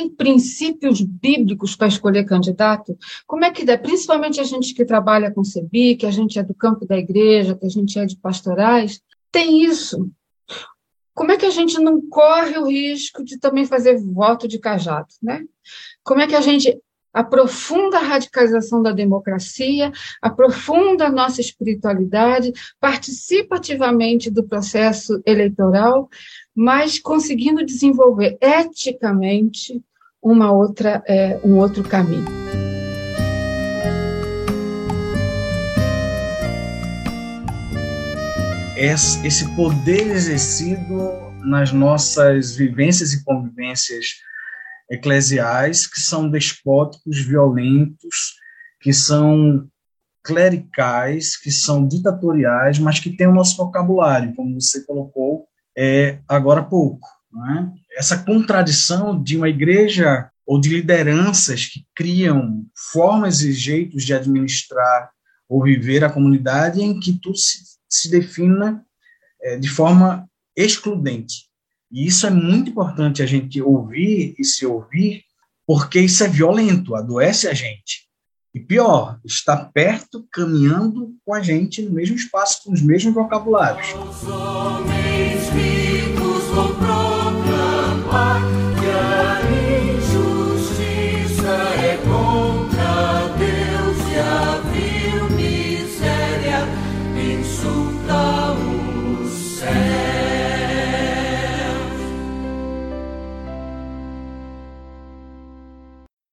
tem princípios bíblicos para escolher candidato? Como é que dá? Principalmente a gente que trabalha com CEBI, que a gente é do campo da igreja, que a gente é de pastorais, tem isso. Como é que a gente não corre o risco de também fazer voto de cajado, né? Como é que a gente aprofunda a radicalização da democracia, aprofunda a nossa espiritualidade, participa ativamente do processo eleitoral, mas conseguindo desenvolver eticamente uma outra, é, um outro caminho. Esse poder exercido nas nossas vivências e convivências eclesiais que são despóticos, violentos, que são clericais, que são ditatoriais, mas que têm o nosso vocabulário, como você colocou é, agora há pouco. É? Essa contradição de uma igreja ou de lideranças que criam formas e jeitos de administrar ou viver a comunidade em que tudo se, se defina é, de forma excludente. E isso é muito importante a gente ouvir e se ouvir, porque isso é violento, adoece a gente. E pior, está perto, caminhando com a gente no mesmo espaço, com os mesmos vocabulários. Os homens ricos